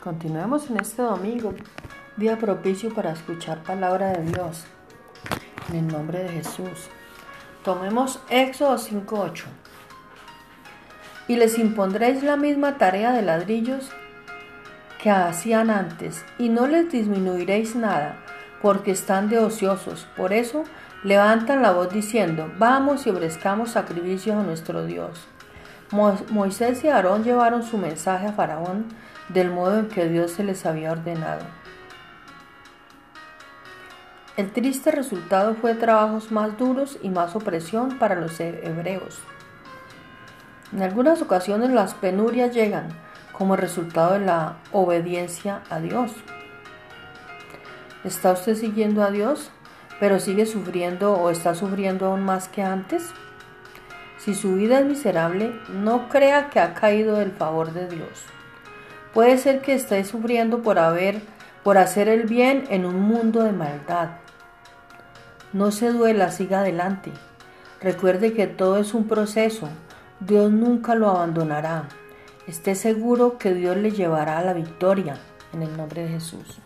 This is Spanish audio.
Continuemos en este domingo, día propicio para escuchar palabra de Dios. En el nombre de Jesús. Tomemos Éxodo 5.8. Y les impondréis la misma tarea de ladrillos que hacían antes, y no les disminuiréis nada, porque están de ociosos. Por eso levantan la voz diciendo, vamos y ofrezcamos sacrificios a nuestro Dios. Moisés y Aarón llevaron su mensaje a Faraón del modo en que Dios se les había ordenado. El triste resultado fue trabajos más duros y más opresión para los hebreos. En algunas ocasiones las penurias llegan como resultado de la obediencia a Dios. ¿Está usted siguiendo a Dios, pero sigue sufriendo o está sufriendo aún más que antes? Si su vida es miserable, no crea que ha caído del favor de Dios. Puede ser que esté sufriendo por haber por hacer el bien en un mundo de maldad. No se duela, siga adelante. Recuerde que todo es un proceso. Dios nunca lo abandonará. Esté seguro que Dios le llevará a la victoria. En el nombre de Jesús.